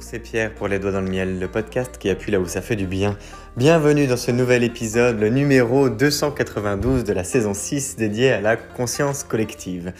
C'est Pierre pour Les Doigts dans le Miel, le podcast qui appuie là où ça fait du bien. Bienvenue dans ce nouvel épisode, le numéro 292 de la saison 6 dédié à la conscience collective.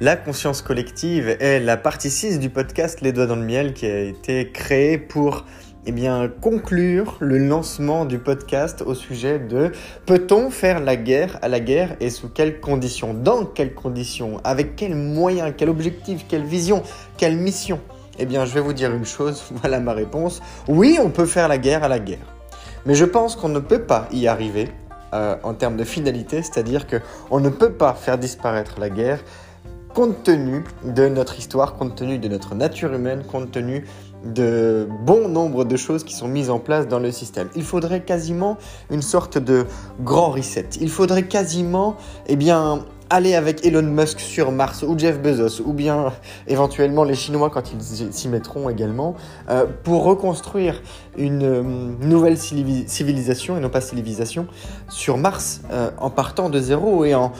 La conscience collective est la partie 6 du podcast Les Doigts dans le Miel qui a été créée pour eh bien, conclure le lancement du podcast au sujet de peut-on faire la guerre à la guerre et sous quelles conditions Dans quelles conditions Avec quels moyens Quel objectif Quelle vision Quelle mission? Eh bien, je vais vous dire une chose, voilà ma réponse. Oui, on peut faire la guerre à la guerre. Mais je pense qu'on ne peut pas y arriver euh, en termes de finalité, c'est-à-dire qu'on ne peut pas faire disparaître la guerre compte tenu de notre histoire, compte tenu de notre nature humaine, compte tenu de bon nombre de choses qui sont mises en place dans le système. Il faudrait quasiment une sorte de grand reset. Il faudrait quasiment, eh bien, aller avec Elon Musk sur Mars ou Jeff Bezos ou bien éventuellement les Chinois quand ils s'y mettront également euh, pour reconstruire une euh, nouvelle civilisation et non pas civilisation sur Mars euh, en partant de zéro et en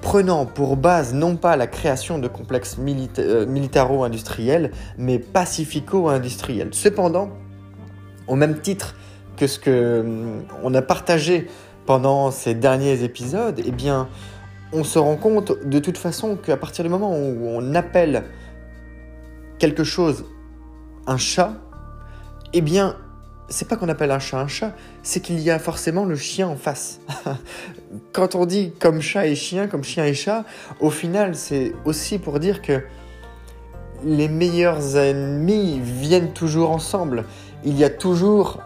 prenant pour base non pas la création de complexes militaro-industriels, mais pacifico-industriels. Cependant, au même titre que ce que on a partagé pendant ces derniers épisodes, eh bien, on se rend compte de toute façon qu'à partir du moment où on appelle quelque chose un chat, eh bien, c'est pas qu'on appelle un chat un chat, c'est qu'il y a forcément le chien en face. Quand on dit comme chat et chien, comme chien et chat, au final, c'est aussi pour dire que les meilleurs ennemis viennent toujours ensemble. Il y a toujours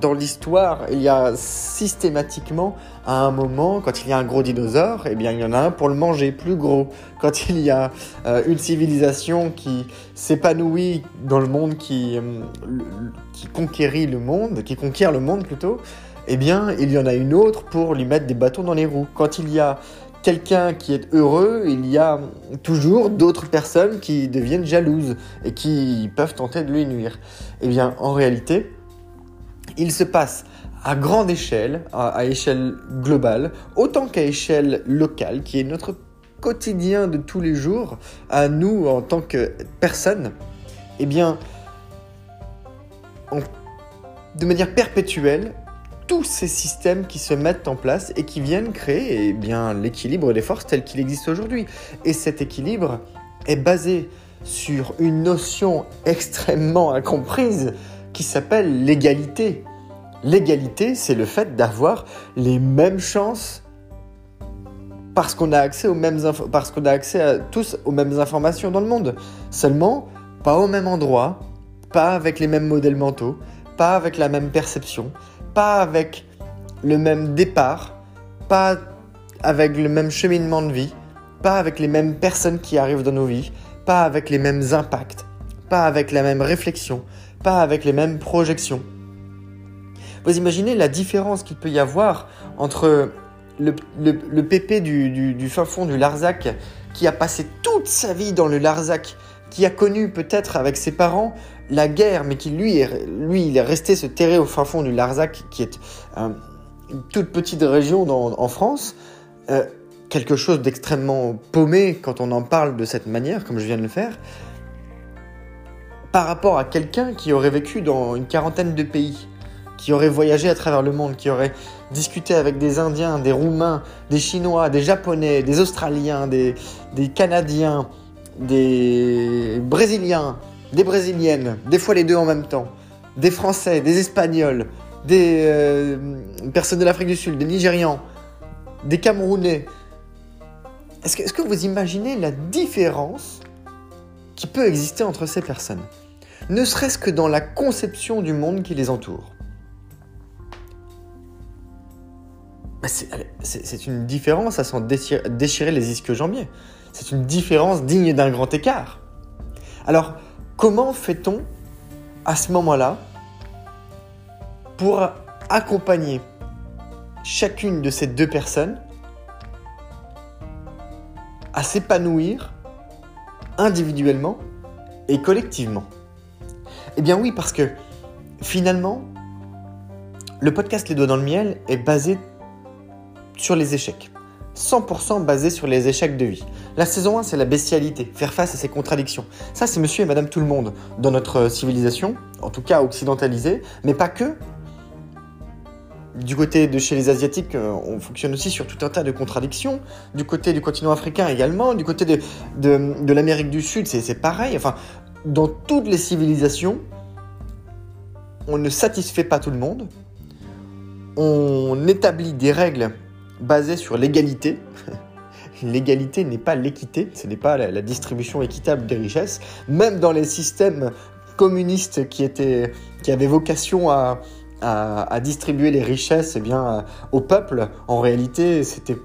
dans l'histoire, il y a systématiquement, à un moment, quand il y a un gros dinosaure, eh bien, il y en a un pour le manger, plus gros. Quand il y a euh, une civilisation qui s'épanouit dans le monde, qui, euh, qui le monde, qui conquiert le monde plutôt, eh bien, il y en a une autre pour lui mettre des bâtons dans les roues. Quand il y a quelqu'un qui est heureux, il y a toujours d'autres personnes qui deviennent jalouses et qui peuvent tenter de lui nuire. Eh bien, en réalité, il se passe à grande échelle, à, échelle globale, autant qu'à échelle locale, qui est notre quotidien de tous les jours, à nous en tant que personnes, eh bien, de manière perpétuelle, tous ces systèmes qui se mettent en place et qui viennent créer eh l'équilibre des forces tel qu'il existe aujourd'hui. Et cet équilibre est basé sur une notion extrêmement incomprise qui s'appelle l'égalité. L'égalité, c'est le fait d'avoir les mêmes chances parce qu'on a accès aux mêmes parce qu'on a accès à tous aux mêmes informations dans le monde. Seulement, pas au même endroit, pas avec les mêmes modèles mentaux, pas avec la même perception, pas avec le même départ, pas avec le même cheminement de vie, pas avec les mêmes personnes qui arrivent dans nos vies, pas avec les mêmes impacts, pas avec la même réflexion, pas avec les mêmes projections. Vous imaginez la différence qu'il peut y avoir entre le, le, pépé du, du, fin fond du Larzac qui a passé toute sa vie dans le Larzac, qui a connu peut-être avec ses parents la guerre, mais qui lui, lui il est resté se terrer au fin fond du Larzac, qui est une toute petite région en France, euh, quelque chose d'extrêmement paumé quand on en parle de cette manière, comme je viens de le faire, par rapport à quelqu'un qui aurait vécu dans une quarantaine de pays, qui aurait voyagé à travers le monde, qui aurait discuté avec des Indiens, des Roumains, des Chinois, des Japonais, des Australiens, des, Canadiens, des Brésiliens, des Brésiliennes, des fois les deux en même temps, des Français, des Espagnols, des euh, personnes de l'Afrique du Sud, des Nigérians, des Camerounais. Est-ce que, vous imaginez la différence qui peut exister entre ces personnes? Ne serait-ce que dans la conception du monde qui les entoure. Bah, c'est une différence à s'en déchirer, les isques jambiers. C'est une différence digne d'un grand écart. Alors, comment fait-on à ce moment-là pour accompagner chacune de ces deux personnes à s'épanouir individuellement et collectivement? Eh bien oui, parce que finalement, le podcast Les Doigts dans le Miel est basé sur les échecs. 100% basé sur les échecs de vie. La saison 1, c'est la bestialité, faire face à ses contradictions. Ça, c'est monsieur et madame tout le monde dans notre civilisation, en tout cas occidentalisée, mais pas que. Du côté de chez les Asiatiques, euh, on fonctionne aussi sur tout un tas de contradictions. Du côté du continent africain également, du côté de, de, l'Amérique du Sud, c'est pareil. Enfin, dans toutes les civilisations, on ne satisfait pas tout le monde. On établit des règles basées sur l'égalité. L'égalité n'est pas l'équité, ce n'est pas la, distribution équitable des richesses. Même dans les systèmes communistes qui, étaient, qui avaient vocation à, distribuer les richesses eh bien, au peuple, en réalité, c'était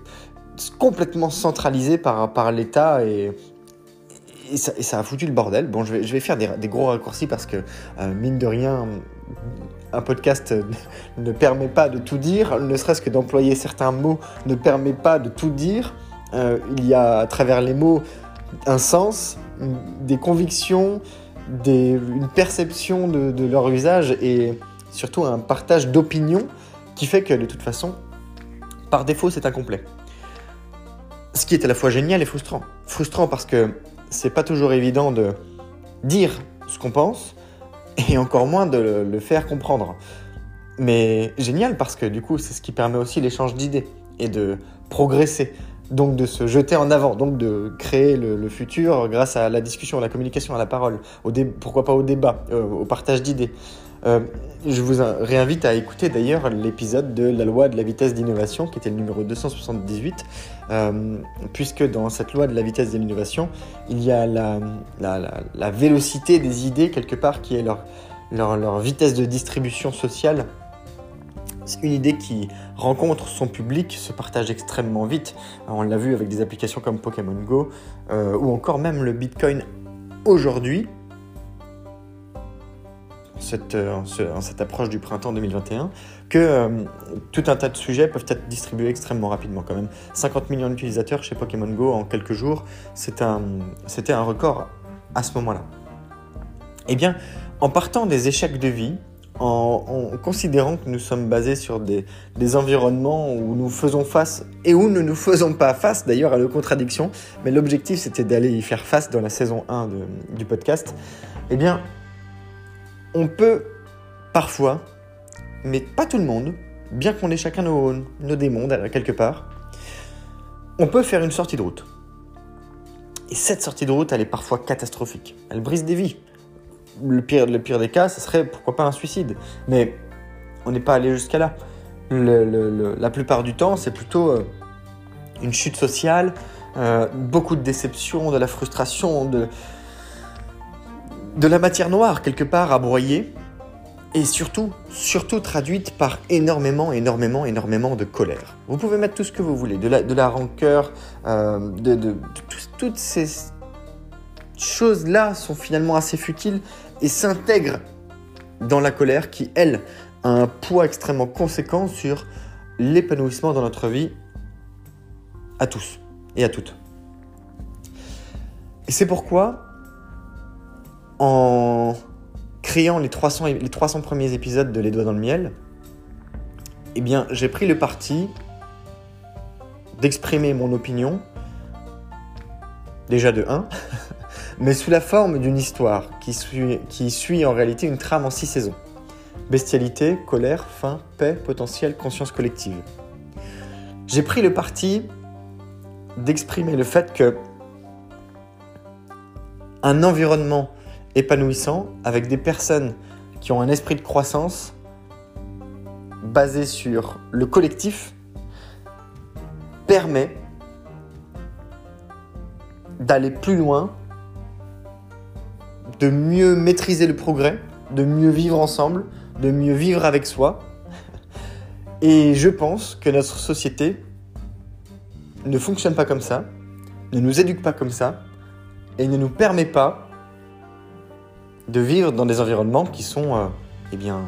complètement centralisé par, par l'État et, et, ça, a foutu le bordel. Bon, je vais, je vais faire des, gros raccourcis parce que, euh, mine de rien, un podcast ne permet pas de tout dire, ne serait-ce que d'employer certains mots ne permet pas de tout dire. Euh, il y a à travers les mots un sens, des convictions, des, une perception de, de leur usage et surtout un partage d'opinions qui fait que de toute façon, par défaut, c'est incomplet. Ce qui est à la fois génial et frustrant. Frustrant parce que c'est pas toujours évident de dire ce qu'on pense et encore moins de le faire comprendre. Mais génial parce que du coup, c'est ce qui permet aussi l'échange d'idées et de progresser. Donc de se jeter en avant, donc de créer le, futur grâce à la discussion, à la communication, à la parole, pourquoi pas au débat, euh, au partage d'idées. Euh, je vous réinvite à écouter d'ailleurs l'épisode de la loi de la vitesse d'innovation, qui était le numéro 278, euh, puisque dans cette loi de la vitesse de l'innovation, il y a la, la, vélocité des idées quelque part qui est leur, vitesse de distribution sociale. C'est une idée qui rencontre son public, se partage extrêmement vite. On l'a vu avec des applications comme Pokémon Go euh, ou encore même le Bitcoin aujourd'hui cette, euh, cette approche du printemps 2021 que euh, tout un tas de sujets peuvent être distribués extrêmement rapidement quand même. 50 millions d'utilisateurs chez Pokémon Go en quelques jours, c'était un, un record à ce moment-là. Eh bien, en partant des échecs de vie, en, considérant que nous sommes basés sur des, environnements où nous faisons face et où nous ne nous faisons pas face d'ailleurs à nos contradictions, mais l'objectif c'était d'aller y faire face dans la saison 1 du podcast, eh bien on peut parfois, mais pas tout le monde, bien qu'on ait chacun nos, démons quelque part, on peut faire une sortie de route. Et cette sortie de route, elle est parfois catastrophique. Elle brise des vies. Le pire, le pire des cas, ce serait pourquoi pas un suicide. Mais on n'est pas allé jusqu'à là. la plupart du temps, c'est plutôt euh, une chute sociale, euh, beaucoup de déception, de la frustration, de, de la matière noire quelque part à broyer et surtout, surtout traduite par énormément, énormément, énormément de colère. Vous pouvez mettre tout ce que vous voulez, de la, de rancœur, euh, de, toutes ces choses-là sont finalement assez futiles et s'intègrent dans la colère qui, elle, a un poids extrêmement conséquent sur l'épanouissement dans notre vie à tous et à toutes. Et c'est pourquoi en créant les 300, les 300 premiers épisodes de Les Doigts dans le Miel, eh bien, j'ai pris le parti d'exprimer mon opinion, déjà de 1, mais sous la forme d'une histoire qui suit, qui suit en réalité une trame en 6 saisons. Bestialité, colère, faim, paix, potentiel, conscience collective. J'ai pris le parti d'exprimer le fait que un environnement épanouissant avec des personnes qui ont un esprit de croissance basé sur le collectif permet d'aller plus loin, de mieux maîtriser le progrès, de mieux vivre ensemble, de mieux vivre avec soi. Et je pense que notre société ne fonctionne pas comme ça, ne nous éduque pas comme ça, et ne nous permet pas de vivre dans des environnements qui sont euh, eh bien,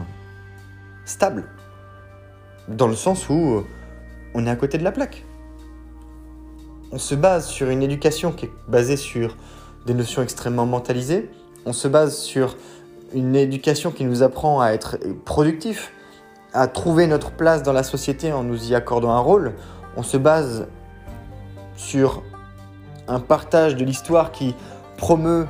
stables. Dans le sens où euh, on est à côté de la plaque. On se base sur une éducation qui est basée sur des notions extrêmement mentalisées. On se base sur une éducation qui nous apprend à être productif, à trouver notre place dans la société en nous y accordant un rôle. On se base sur un partage de l'histoire qui promeut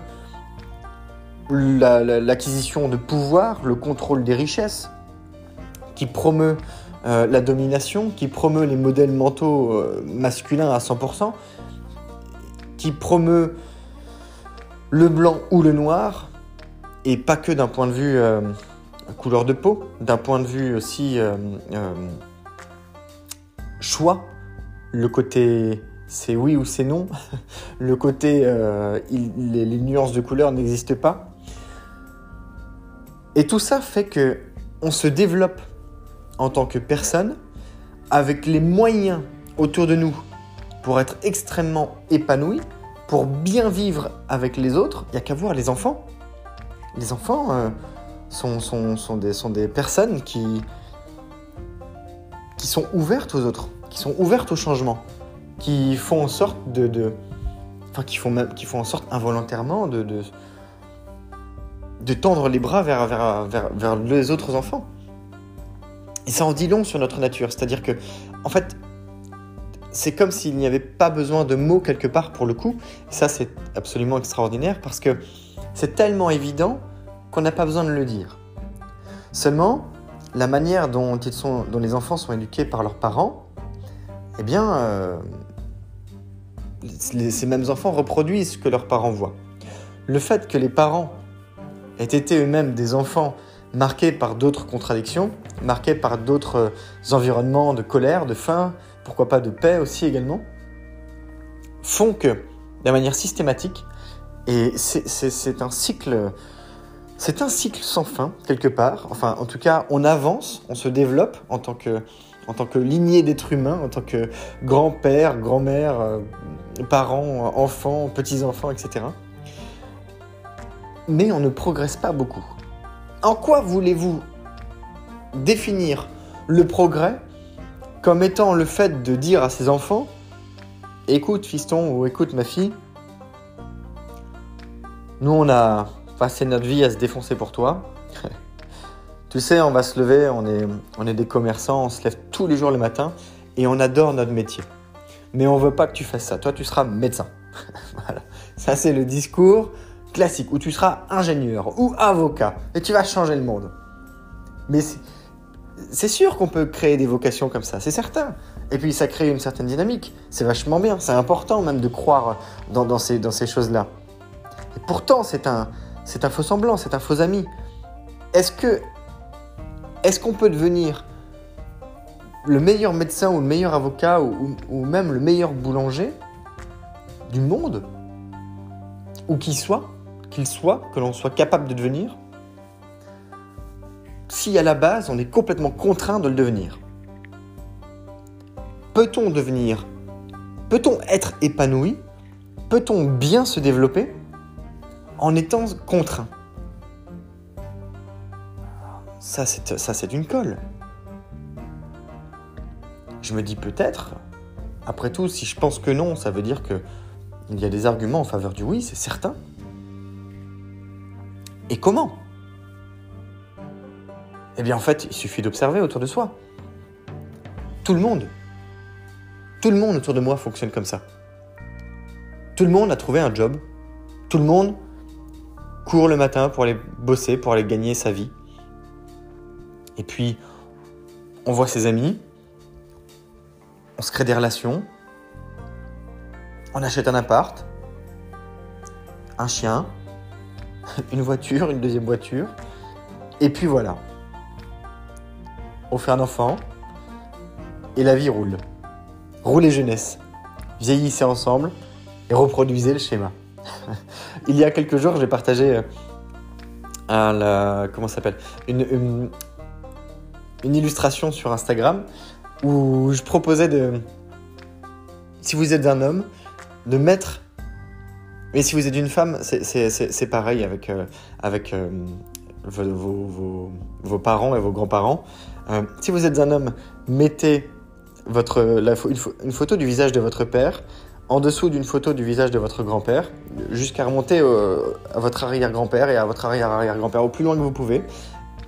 l'acquisition de pouvoir, le contrôle des richesses, qui promeut euh, la domination, qui promeut les modèles mentaux euh, masculins à 100%, qui promeut le blanc ou le noir, et pas que d'un point de vue euh, couleur de peau, d'un point de vue aussi choix, le côté c'est oui ou c'est non, le côté les, les nuances de couleur n'existent pas. Et tout ça fait que on se développe en tant que personne avec les moyens autour de nous pour être extrêmement épanoui, pour bien vivre avec les autres. Il n'y a qu'à voir les enfants. Les enfants euh, sont, des, personnes qui, sont ouvertes aux autres, qui sont ouvertes au changement, qui font en sorte de, enfin qui font qui font en sorte involontairement de, de, de tendre les bras vers, vers, vers, les autres enfants. Et ça en dit long sur notre nature. C'est-à-dire que, en fait, c'est comme s'il n'y avait pas besoin de mots quelque part pour le coup. Et ça, c'est absolument extraordinaire parce que c'est tellement évident qu'on n'a pas besoin de le dire. Seulement, la manière dont, ils sont, dont les enfants sont éduqués par leurs parents, eh bien, euh, ces mêmes enfants reproduisent ce que leurs parents voient. Le fait que les parents aient été eux-mêmes des enfants marqués par d'autres contradictions, marqués par d'autres euh, environnements de colère, de faim, pourquoi pas de paix aussi également, font que, de manière systématique, et c'est un cycle, c'est un cycle sans fin quelque part. Enfin, en tout cas, on avance, on se développe en tant que, en tant que lignée d'êtres humains, en tant que grand-père, grand-mère, euh, parents, enfants, petits-enfants, etc. Mais on ne progresse pas beaucoup. En quoi voulez-vous définir le progrès comme étant le fait de dire à ses enfants Écoute, fiston, ou écoute, ma fille, nous, on a passé notre vie à se défoncer pour toi. tu sais, on va se lever, on est, des commerçants, on se lève tous les jours le matin et on adore notre métier. Mais on veut pas que tu fasses ça. Toi, tu seras médecin. voilà. Ça, c'est le discours classique où tu seras ingénieur ou avocat et tu vas changer le monde. Mais c'est sûr qu'on peut créer des vocations comme ça, c'est certain. Et puis ça crée une certaine dynamique. C'est vachement bien, c'est important même de croire dans, ces, dans ces choses-là. Et pourtant, c'est un, c'est un faux semblant, c'est un faux ami. Est-ce que est-ce qu'on peut devenir le meilleur médecin ou le meilleur avocat ou même le meilleur boulanger du monde? Ou qui soit? Qu'il soit, que l'on soit capable de devenir, si à la base on est complètement contraint de le devenir. Peut-on devenir Peut-on être épanoui Peut-on bien se développer en étant contraint? Ça, c'est, une colle. Je me dis peut-être, après tout, si je pense que non, ça veut dire que il y a des arguments en faveur du oui, c'est certain. Et comment? Eh bien en fait, il suffit d'observer autour de soi. Tout le monde, tout le monde autour de moi fonctionne comme ça. Tout le monde a trouvé un job. Tout le monde court le matin pour aller bosser, pour aller gagner sa vie. Et puis, on voit ses amis, on se crée des relations, on achète un appart, un chien, une voiture, une deuxième voiture. Et puis voilà. On fait un enfant. Et la vie roule. Roulez jeunesse. Vieillissez ensemble et reproduisez le schéma. Il y a quelques jours, j'ai partagé euh, une, une, illustration sur Instagram où je proposais de, si vous êtes un homme, de mettre mais si vous êtes une femme, c'est pareil avec, euh, avec euh, vos, vos, parents et vos grands-parents. Euh, si vous êtes un homme, mettez votre, une, photo du visage de votre père en dessous d'une photo du visage de votre grand-père, jusqu'à remonter à votre arrière-grand-père et à votre arrière-arrière-grand-père au plus loin que vous pouvez.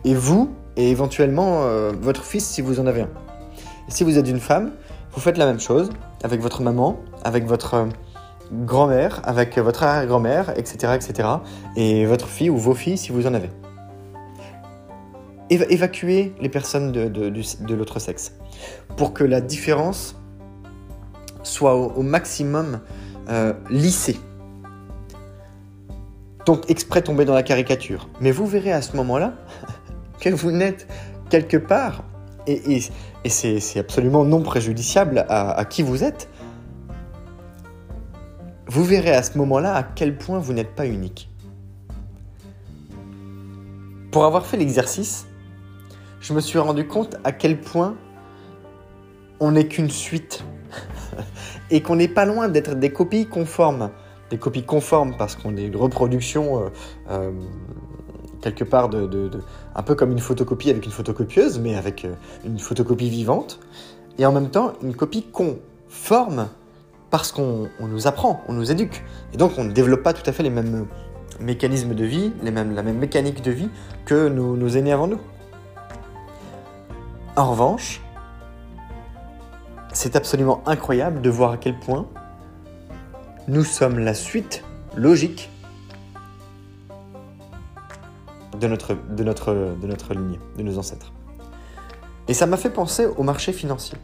Et vous, et éventuellement votre fils si vous en avez un. Si vous êtes une femme, vous faites la même chose avec votre maman, avec votre grand-mère, avec votre arrière-grand-mère, etc., etc., et votre fille ou vos filles si vous en avez. Évacuez les personnes de, l'autre sexe pour que la différence soit au, maximum euh, lissée. Donc exprès tomber dans la caricature. Mais vous verrez à ce moment-là que vous n'êtes quelque part, et, c'est absolument non préjudiciable à qui vous êtes, vous verrez à ce moment-là à quel point vous n'êtes pas unique. Pour avoir fait l'exercice, je me suis rendu compte à quel point on n'est qu'une suite et qu'on n'est pas loin d'être des copies conformes. Des copies conformes parce qu'on est une reproduction euh, euh, quelque part de, un peu comme une photocopie avec une photocopieuse, mais avec euh, une photocopie vivante, et en même temps une copie conforme parce qu'on nous apprend, on nous éduque. Et donc on ne développe pas tout à fait les mêmes mécanismes de vie, la même mécanique de vie que nos, aînés avant nous. En revanche, c'est absolument incroyable de voir à quel point nous sommes la suite logique de notre, de de notre lignée, de nos ancêtres. Et ça m'a fait penser au marché financier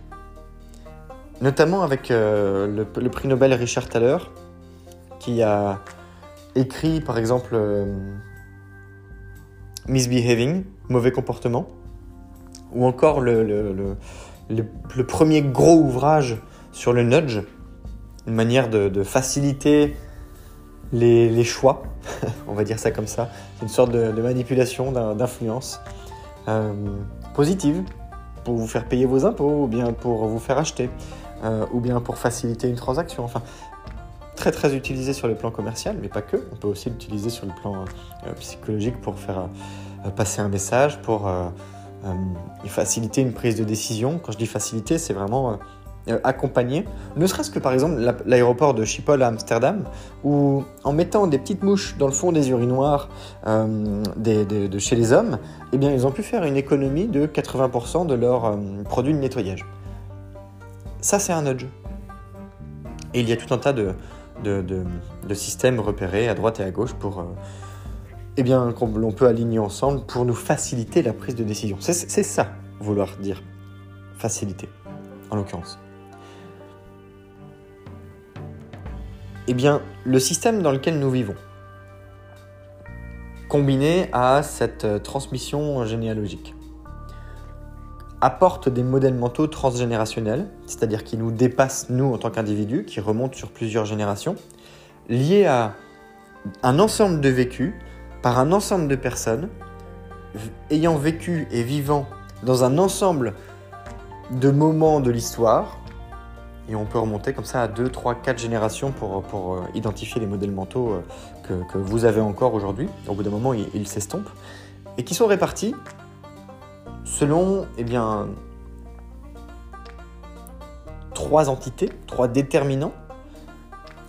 notamment avec euh, le, prix Nobel Richard Thaler, qui a écrit par exemple euh, Misbehaving, mauvais comportement, ou encore le, premier gros ouvrage sur le nudge, une manière de, faciliter les, choix, on va dire ça comme ça, une sorte de, manipulation, d'influence euh, positive pour vous faire payer vos impôts ou bien pour vous faire acheter. Euh, ou bien pour faciliter une transaction. Enfin, très très utilisé sur le plan commercial, mais pas que. On peut aussi l'utiliser sur le plan euh, psychologique pour faire euh, passer un message, pour faciliter une prise de décision. Quand je dis faciliter, c'est vraiment accompagner. Ne serait-ce que par exemple l'aéroport de Schiphol à Amsterdam, où en mettant des petites mouches dans le fond des urinoirs chez les hommes, eh bien, ils ont pu faire une économie de 80% de leurs produits de nettoyage. Ça, c'est un nudge. Et il y a tout un tas de, de, systèmes repérés à droite et à gauche pour, euh, eh bien, qu'on peut aligner ensemble pour nous faciliter la prise de décision. C'est ça, vouloir dire faciliter, en l'occurrence. Eh bien, le système dans lequel nous vivons, combiné à cette euh, transmission généalogique, apporte des modèles mentaux transgénérationnels, c'est-à-dire qui nous dépassent nous en tant qu'individus, qui remontent sur plusieurs générations, liés à un ensemble de vécus par un ensemble de personnes ayant vécu et vivant dans un ensemble de moments de l'histoire. Et on peut remonter comme ça à 2, 3, 4 générations pour, pour euh, identifier les modèles mentaux euh, que, que vous avez encore aujourd'hui. Au bout d'un moment, ils s'estompent. Et qui sont répartis selon eh bien, trois entités, trois déterminants.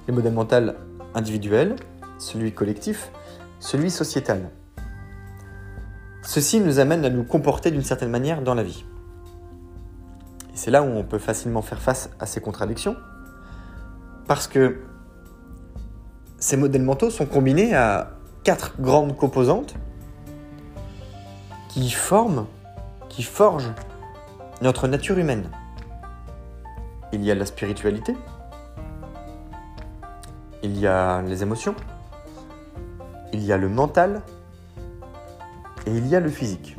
Les modèles mentaux individuels, celui collectif, celui sociétal. Ceci nous amène à nous comporter d'une certaine manière dans la vie. Et c'est là où on peut facilement faire face à ces contradictions, parce que ces modèles mentaux sont combinés à quatre grandes composantes qui forment qui forge notre nature humaine. Il y a la spiritualité, il y a les émotions, il y a le mental et il y a le physique.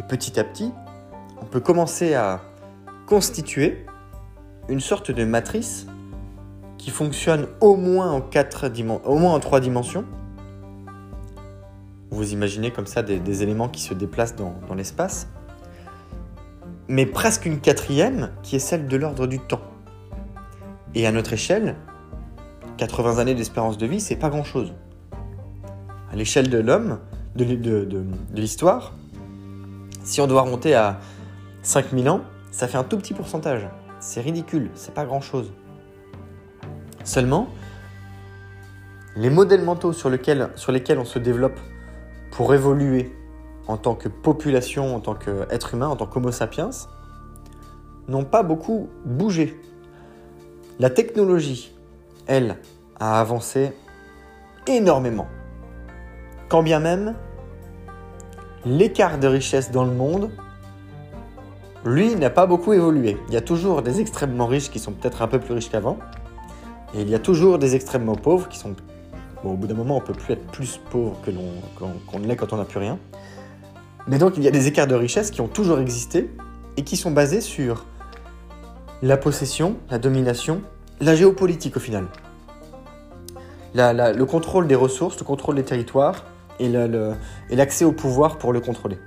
Et petit à petit, on peut commencer à constituer une sorte de matrice qui fonctionne au moins en, quatre au moins en trois dimensions vous imaginez comme ça des, éléments qui se déplacent dans, l'espace. Mais presque une quatrième qui est celle de l'ordre du temps. Et à notre échelle, 80 années d'espérance de vie, c'est pas grand-chose. À l'échelle de l'homme, de, l'histoire, si on doit remonter à 5000 ans, ça fait un tout petit pourcentage. C'est ridicule, c'est pas grand-chose. Seulement, les modèles mentaux sur lesquels on se développe pour évoluer en tant que population, en tant qu'être humain, en tant qu'homo sapiens, n'ont pas beaucoup bougé. La technologie, elle, a avancé énormément. Quand bien même, l'écart de richesse dans le monde, lui, n'a pas beaucoup évolué. Il y a toujours des extrêmement riches qui sont peut-être un peu plus riches qu'avant. Et il y a toujours des extrêmement pauvres qui sont... Au bout d'un moment, on peut plus être plus pauvre que qu'on ne l'est quand on n'a plus rien. Mais donc, il y a des écarts de richesse qui ont toujours existé et qui sont basés sur la possession, la domination, la géopolitique au final. le contrôle des ressources, le contrôle des territoires et l'accès au pouvoir pour le contrôler.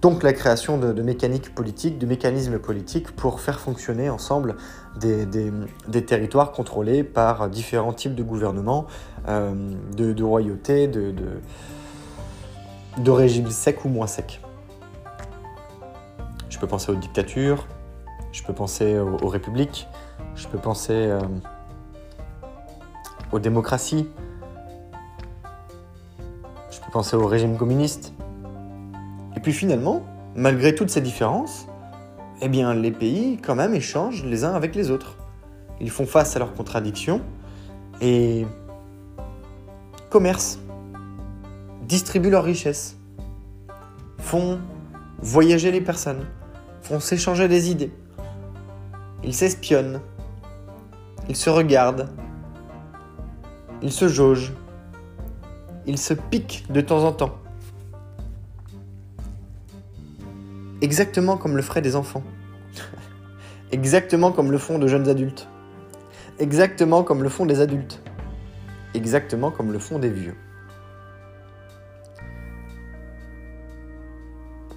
Donc la création de, mécaniques politiques, de mécanismes politiques pour faire fonctionner ensemble des, territoires contrôlés par différents types de gouvernements, euh, de, royautés, de, de, régimes secs ou moins secs. Je peux penser aux dictatures, je peux penser aux, républiques, je peux penser euh, aux démocraties, je peux penser aux régimes communistes. Et puis finalement, malgré toutes ces différences, eh les pays quand même échangent les uns avec les autres. Ils font face à leurs contradictions et commercent, distribuent leurs richesses, font voyager les personnes, font s'échanger des idées. Ils s'espionnent, ils se regardent, ils se jaugent, ils se piquent de temps en temps. Exactement comme le feraient des enfants. Exactement comme le font de jeunes adultes. Exactement comme le font des adultes. Exactement comme le font des vieux.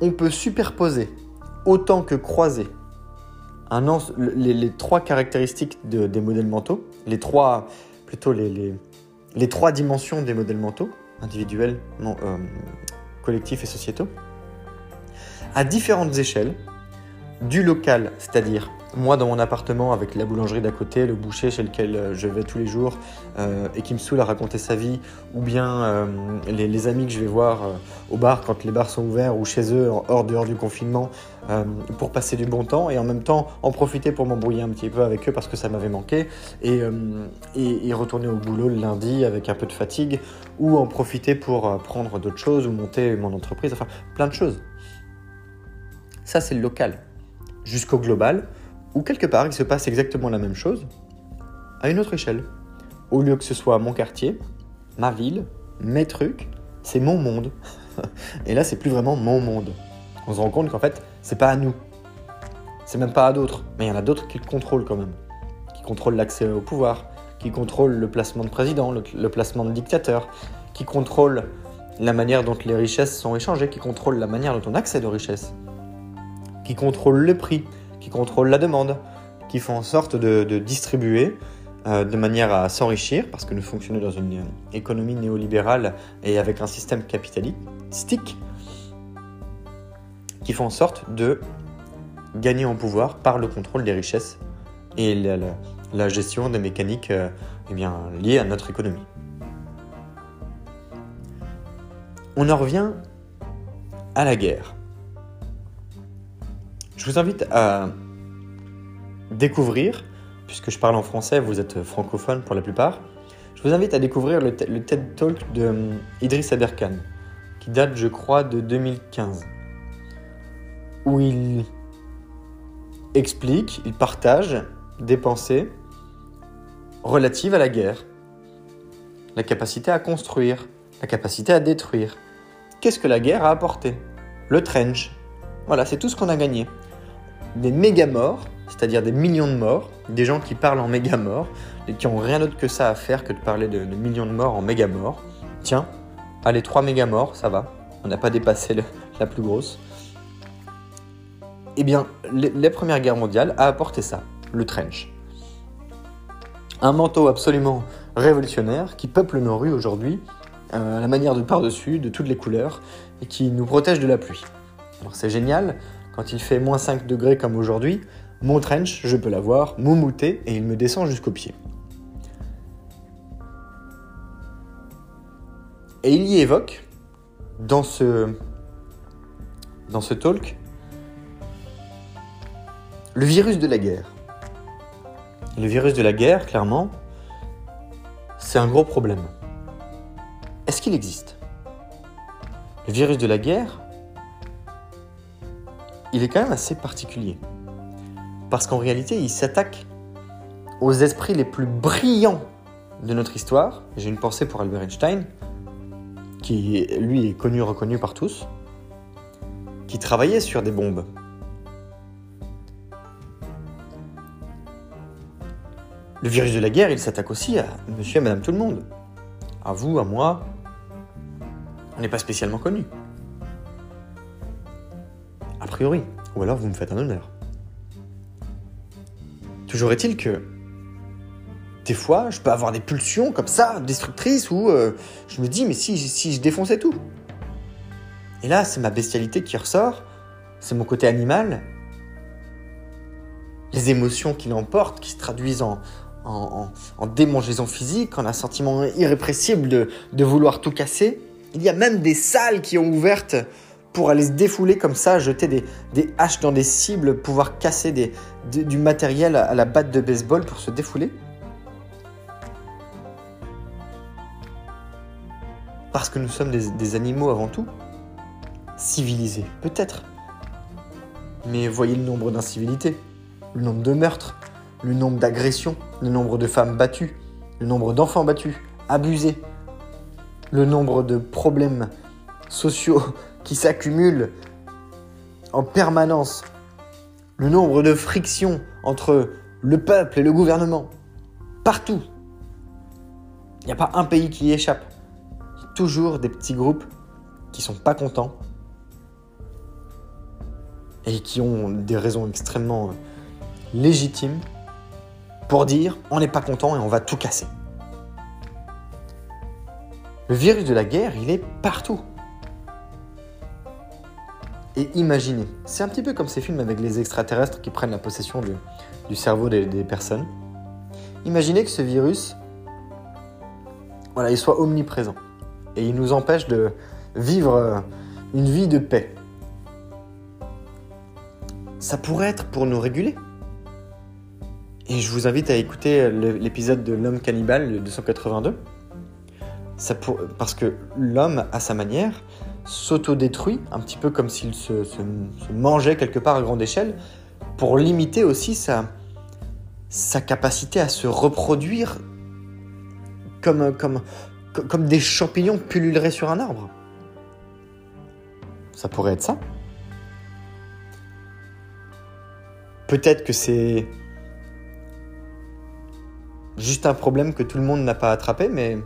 On peut superposer autant que croiser les, trois caractéristiques des modèles mentaux, les trois, plutôt les, les, trois dimensions des modèles mentaux, individuels, non, euh, collectifs et sociétaux, à différentes échelles, du local, c'est-à-dire moi dans mon appartement avec la boulangerie d'à côté, le boucher chez lequel euh, je vais tous les jours euh, et qui me saoule à raconter sa vie, ou bien euh, les, amis que je vais voir au bar quand les bars sont ouverts ou chez eux hors dehors du confinement pour passer du bon temps et en même temps en profiter pour m'embrouiller un petit peu avec eux parce que ça m'avait manqué et, et, retourner au boulot le lundi avec un peu de fatigue ou en profiter pour prendre d'autres choses ou monter mon entreprise, enfin plein de choses. Ça, c'est le local. Jusqu'au global, où quelque part, il se passe exactement la même chose, à une autre échelle. Au lieu que ce soit mon quartier, ma ville, mes trucs, c'est mon monde. Et là, c'est plus vraiment mon monde. On se rend compte qu'en fait, c'est pas à nous. C'est même pas à d'autres. Mais il y en a d'autres qui le contrôlent quand même. Qui contrôlent l'accès au pouvoir, qui contrôlent le placement de président, le, le placement de dictateur, qui contrôlent la manière dont les richesses sont échangées, qui contrôlent la manière dont on accède aux richesses qui contrôlent le prix, qui contrôlent la demande, qui font en sorte de, distribuer euh, de manière à s'enrichir, parce que nous fonctionnons dans une économie néolibérale et avec un système capitalistique, qui font en sorte de gagner en pouvoir par le contrôle des richesses et la, gestion des mécaniques euh, eh liées à notre économie. On en revient à la guerre. Je vous invite à découvrir, puisque je parle en français, vous êtes francophone pour la plupart, je vous invite à découvrir le, TED Talk de euh, Idriss qui date, je crois, de 2015, où il explique, il partage des pensées relatives à la guerre, la capacité à construire, la capacité à détruire. Qu'est-ce que la guerre a apporté? Le trench. Voilà, c'est tout ce qu'on a gagné des méga morts, c'est-à-dire des millions de morts, des gens qui parlent en méga morts, et qui ont rien d'autre que ça à faire que de parler de, millions de morts en méga morts. Tiens, allez, trois méga morts, ça va, on n'a pas dépassé la plus grosse. Eh bien, les, Premières Guerres mondiales a apporté ça, le trench. Un manteau absolument révolutionnaire qui peuple nos rues aujourd'hui, euh, à la manière de par-dessus, de toutes les couleurs, et qui nous protège de la pluie. C'est génial, quand il fait moins 5 degrés comme aujourd'hui, mon trench, je peux l'avoir moumouté et il me descend jusqu'aux pieds. Et il y évoque, dans ce, dans ce talk, Le virus de la guerre. Le virus de la guerre, clairement, c'est un gros problème. Est-ce qu'il existe? Le virus de la guerre, il est quand même assez particulier. Parce qu'en réalité, il s'attaque aux esprits les plus brillants de notre histoire. J'ai une pensée pour Albert Einstein, qui lui est connu, reconnu par tous, qui travaillait sur des bombes. Le virus de la guerre, il s'attaque aussi à monsieur et madame tout le monde. À vous, à moi. On n'est pas spécialement connus. Ou alors vous me faites un honneur. Toujours est-il que des fois, je peux avoir des pulsions comme ça, destructrices, où euh, je me dis, mais si, si je défonçais tout Et là, c'est ma bestialité qui ressort, c'est mon côté animal, les émotions qui l'emportent, qui se traduisent en, en, démangeaison physique, en un sentiment irrépressible de, vouloir tout casser. Il y a même des salles qui ont ouvertes pour aller se défouler comme ça, jeter des, haches dans des cibles, pouvoir casser du matériel à la batte de baseball pour se défouler. Parce que nous sommes des, animaux avant tout. Civilisés, peut-être. Mais voyez le nombre d'incivilités, le nombre de meurtres, le nombre d'agressions, le nombre de femmes battues, le nombre d'enfants battus, abusés, le nombre de problèmes sociaux qui s'accumulent en permanence, le nombre de frictions entre le peuple et le gouvernement, partout. Il n'y a pas un pays qui y échappe toujours des petits groupes qui sont pas contents et qui ont des raisons extrêmement euh, légitimes pour dire on n'est pas content et on va tout casser. Le virus de la guerre, il est partout. Et imaginez, c'est un petit peu comme ces films avec les extraterrestres qui prennent la possession du cerveau des, personnes. Imaginez que ce virus, voilà, il soit omniprésent et il nous empêche de vivre euh, une vie de paix. Ça pourrait être pour nous réguler. Et je vous invite à écouter l'épisode de L'homme cannibale, le 282. Ça Parce que l'homme, à sa manière, s'autodétruit, un petit peu comme s'il se, mangeait quelque part à grande échelle, pour limiter aussi sa, sa capacité à se reproduire comme, comme, comme des champignons pulluleraient sur un arbre. Ça pourrait être ça. Peut-être que c'est juste un problème que tout le monde n'a pas attrapé, mais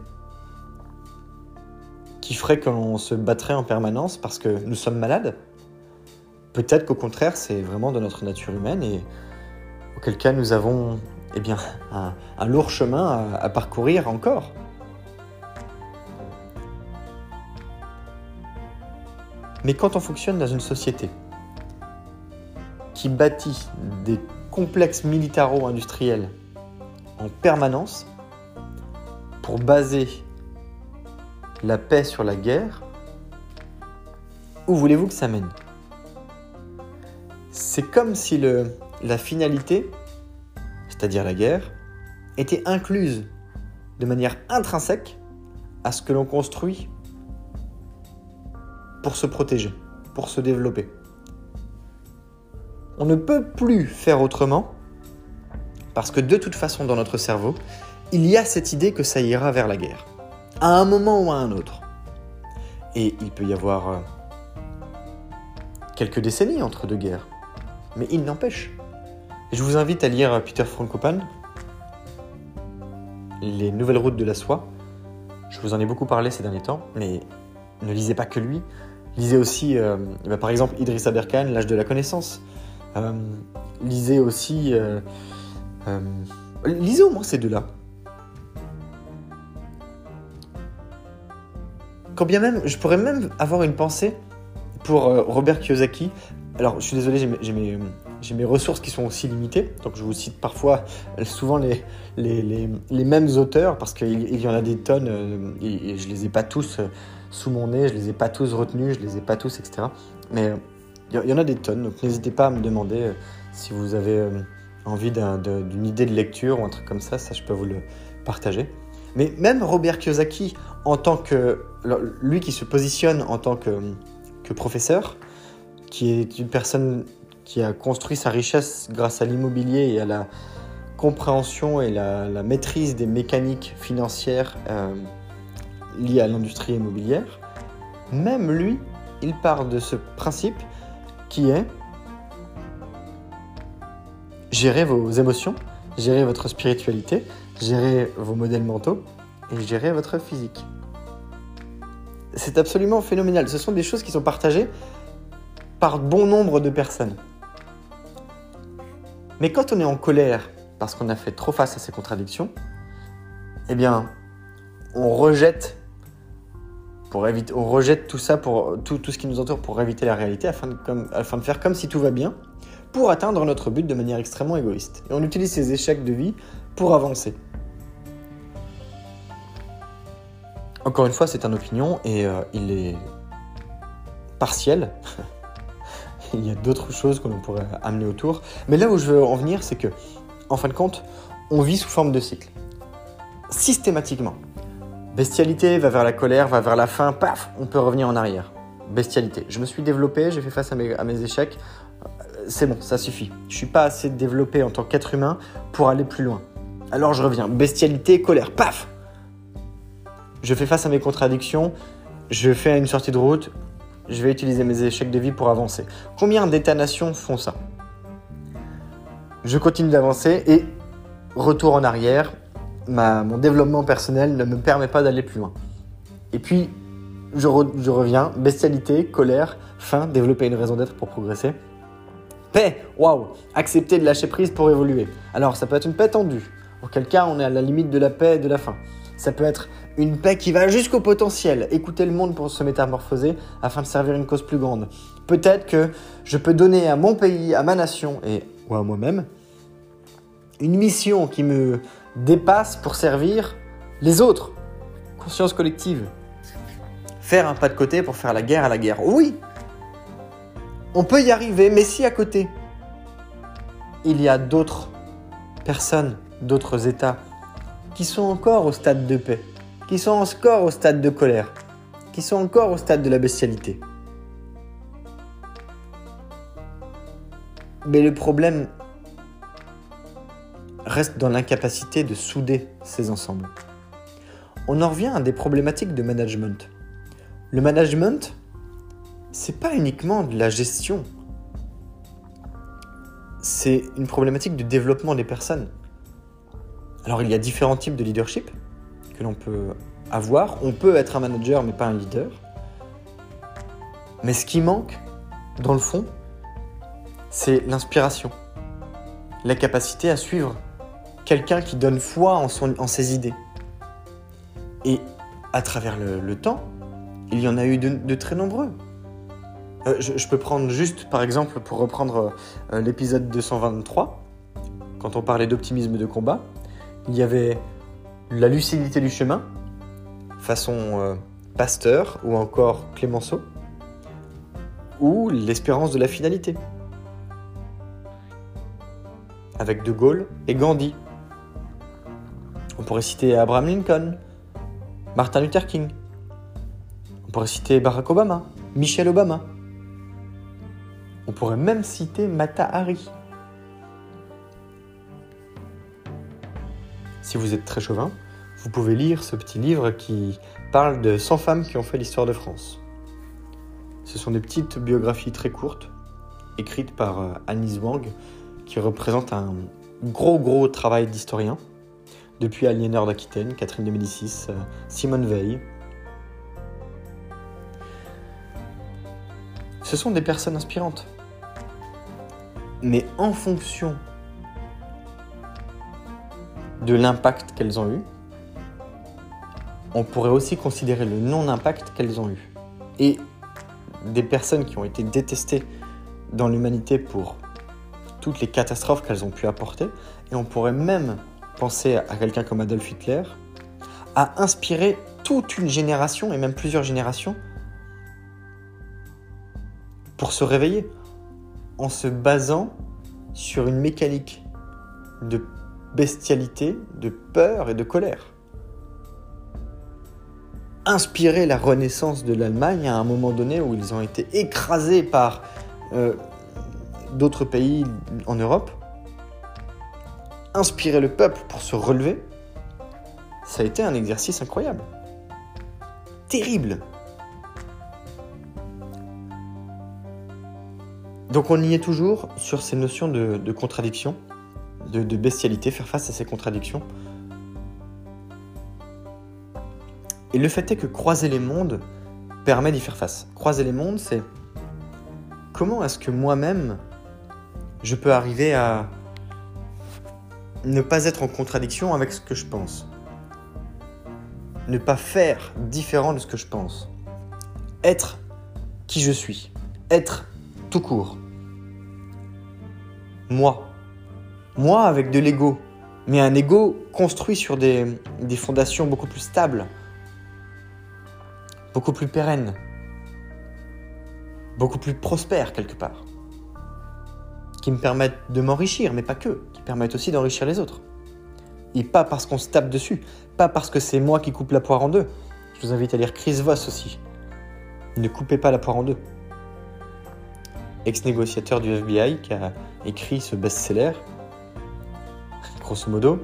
qui ferait qu'on se battrait en permanence parce que nous sommes malades. Peut-être qu'au contraire, c'est vraiment de notre nature humaine et auquel cas nous avons eh bien, un, lourd chemin à parcourir encore. Mais quand on fonctionne dans une société qui bâtit des complexes militaro-industriels en permanence pour baser la paix sur la guerre, où voulez-vous que ça mène? C'est comme si la finalité, c'est-à-dire la guerre, était incluse de manière intrinsèque à ce que l'on construit pour se protéger, pour se développer. On ne peut plus faire autrement parce que de toute façon dans notre cerveau, il y a cette idée que ça ira vers la guerre, à un moment ou à un autre. Et il peut y avoir euh, quelques décennies entre deux guerres, mais il n'empêche. Je vous invite à lire Peter Frankopan, Les Nouvelles Routes de la Soie. Je vous en ai beaucoup parlé ces derniers temps, mais ne lisez pas que lui, Lisez aussi, euh, bah, par exemple, Idriss Aberkan, L'âge de la connaissance. Euh, lisez aussi. Lisez au moins ces deux-là. Quand bien même, je pourrais même avoir une pensée pour Robert Kiyosaki. Alors, je suis désolé, j'ai mes, ressources qui sont aussi limitées, donc je vous cite parfois souvent les, mêmes auteurs, parce qu'il y en a des tonnes, et, et je les ai pas tous sous mon nez, je les ai pas tous retenus, je les ai pas tous, etc. Mais il euh, y, en a des tonnes, donc n'hésitez pas à me demander euh, Si vous avez euh, envie d'une idée de lecture ou un truc comme ça, ça je peux vous le partager. Mais même Robert Kiyosaki, en tant que lui qui se positionne en tant que, professeur, qui est une personne qui a construit sa richesse grâce à l'immobilier et à la compréhension et la, maîtrise des mécaniques financières euh, liées à l'industrie immobilière, même lui, il part de ce principe qui est gérer vos émotions, gérer votre spiritualité, gérer vos modèles mentaux et gérer votre physique. C'est absolument phénoménal. Ce sont des choses qui sont partagées par bon nombre de personnes. Mais quand on est en colère parce qu'on a fait trop face à ces contradictions, eh bien, on rejette, pour éviter, on rejette tout ça, pour, tout, tout ce qui nous entoure pour éviter la réalité, afin de, afin de faire comme si tout va bien, pour atteindre notre but de manière extrêmement égoïste. Et on utilise ces échecs de vie pour avancer. Encore une fois, c'est une opinion et euh, il est partiel. il y a d'autres choses que l'on pourrait amener autour. Mais là où je veux en venir, c'est que, en fin de compte, on vit sous forme de cycle. Systématiquement. Bestialité va vers la colère, va vers la faim, paf, on peut revenir en arrière. Bestialité. Je me suis développé, j'ai fait face à mes, à mes échecs. C'est bon, ça suffit. Je suis pas assez développé en tant qu'être humain pour aller plus loin. Alors je reviens. Bestialité, colère, paf Je fais face à mes contradictions, je fais une sortie de route, je vais utiliser mes échecs de vie pour avancer. Combien d'États-nations font ça? Je continue d'avancer et retour en arrière, mon développement personnel ne me permet pas d'aller plus loin. Et puis, je, reviens, bestialité, colère, faim, développer une raison d'être pour progresser. Paix, waouh, accepter de lâcher prise pour évoluer. Alors, ça peut être une paix tendue, auquel cas on est à la limite de la paix et de la faim. Ça peut être une paix qui va jusqu'au potentiel, écouter le monde pour se métamorphoser afin de servir une cause plus grande. Peut-être que je peux donner à mon pays, à ma nation et ou à moi-même une mission qui me dépasse pour servir les autres. Conscience collective. Faire un pas de côté pour faire la guerre à la guerre. Oui, on peut y arriver, mais si à côté, il y a d'autres personnes, d'autres États qui sont encore au stade de paix, qui sont encore au stade de colère, qui sont encore au stade de la bestialité. Mais le problème reste dans l'incapacité de souder ces ensembles. On en revient à des problématiques de management. Le management, c'est pas uniquement de la gestion. C'est une problématique de développement des personnes. Alors il y a différents types de leadership que l'on peut avoir. On peut être un manager mais pas un leader. Mais ce qui manque, dans le fond, c'est l'inspiration. La capacité à suivre quelqu'un qui donne foi en, ses idées. Et à travers le, temps, il y en a eu de, très nombreux. Euh, je, peux prendre juste, par exemple, pour reprendre euh, l'épisode 223, quand on parlait d'optimisme de combat, il y avait la lucidité du chemin, façon euh, Pasteur ou encore Clémenceau, ou l'espérance de la finalité, avec De Gaulle et Gandhi. On pourrait citer Abraham Lincoln, Martin Luther King, on pourrait citer Barack Obama, Michelle Obama. On pourrait même citer Mata Hari. Si vous êtes très chauvin, vous pouvez lire ce petit livre qui parle de 100 femmes qui ont fait l'histoire de France. Ce sont des petites biographies très courtes, écrites par euh, Annie Wang, qui représente un gros gros travail d'historien, depuis Aliénor d'Aquitaine, Catherine de Médicis, euh, Simone Veil. Ce sont des personnes inspirantes. Mais en fonction de l'impact qu'elles ont eu, on pourrait aussi considérer le non-impact qu'elles ont eu. Et des personnes qui ont été détestées dans l'humanité pour toutes les catastrophes qu'elles ont pu apporter, et on pourrait même penser à quelqu'un comme Adolf Hitler, a inspiré toute une génération, et même plusieurs générations, pour se réveiller, en se basant sur une mécanique de bestialité, de peur et de colère. Inspirer la renaissance de l'Allemagne à un moment donné où ils ont été écrasés par euh, d'autres pays en Europe, inspirer le peuple pour se relever, ça a été un exercice incroyable. Terrible. Donc on y est toujours sur ces notions de, contradiction, de, bestialité, faire face à ces contradictions. Et le fait est que croiser les mondes permet d'y faire face. Croiser les mondes, c'est comment est-ce que moi-même, je peux arriver à ne pas être en contradiction avec ce que je pense? Ne pas faire différent de ce que je pense? Être qui je suis? Être tout court? Moi. Moi avec de l'ego. Mais un ego construit sur des, fondations beaucoup plus stables. Beaucoup plus pérennes beaucoup plus prospère quelque part, qui me permettent de m'enrichir, mais pas que, qui permettent aussi d'enrichir les autres. Et pas parce qu'on se tape dessus, pas parce que c'est moi qui coupe la poire en deux. Je vous invite à lire Chris Voss aussi. Ne coupez pas la poire en deux. Ex-négociateur du FBI qui a écrit ce best-seller, grosso modo,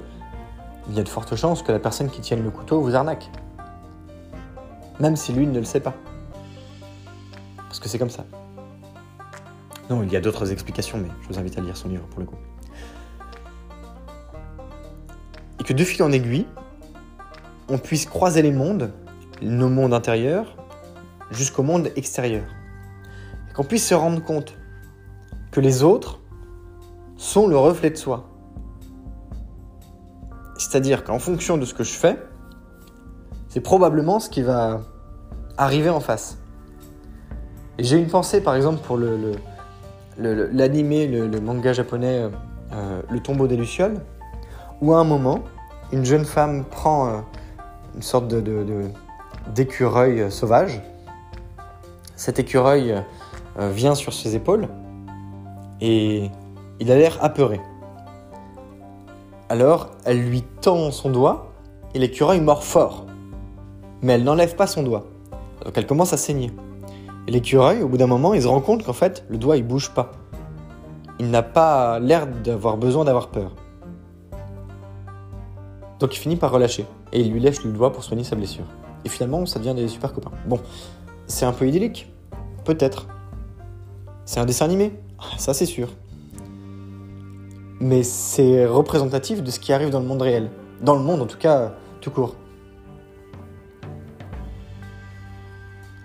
il y a de fortes chances que la personne qui tienne le couteau vous arnaque. Même si lui ne le sait pas que c'est comme ça. Non, il y a d'autres explications, mais je vous invite à lire son livre pour le coup. Et que de fil en aiguille, on puisse croiser les mondes, nos mondes intérieurs, jusqu'au monde extérieur. Et qu'on puisse se rendre compte que les autres sont le reflet de soi. C'est-à-dire qu'en fonction de ce que je fais, c'est probablement ce qui va arriver en face. J'ai une pensée, par exemple, pour l'animé, le, manga japonais euh, euh, Le tombeau des Lucioles, où à un moment, une jeune femme prend euh, une sorte d'écureuil sauvage. Cet écureuil vient sur ses épaules et il a l'air apeuré. Alors, elle lui tend son doigt et l'écureuil mord fort. Mais elle n'enlève pas son doigt. Donc elle commence à saigner. Et l'écureuil, au bout d'un moment, il se rend compte qu'en fait, le doigt, il bouge pas. Il n'a pas l'air d'avoir besoin d'avoir peur. Donc il finit par relâcher. Et il lui lèche le doigt pour soigner sa blessure. Et finalement, ça devient des super copains. Bon, c'est un peu idyllique. Peut-être. C'est un dessin animé. Ça, c'est sûr. Mais c'est représentatif de ce qui arrive dans le monde réel. Dans le monde, en tout cas, tout court.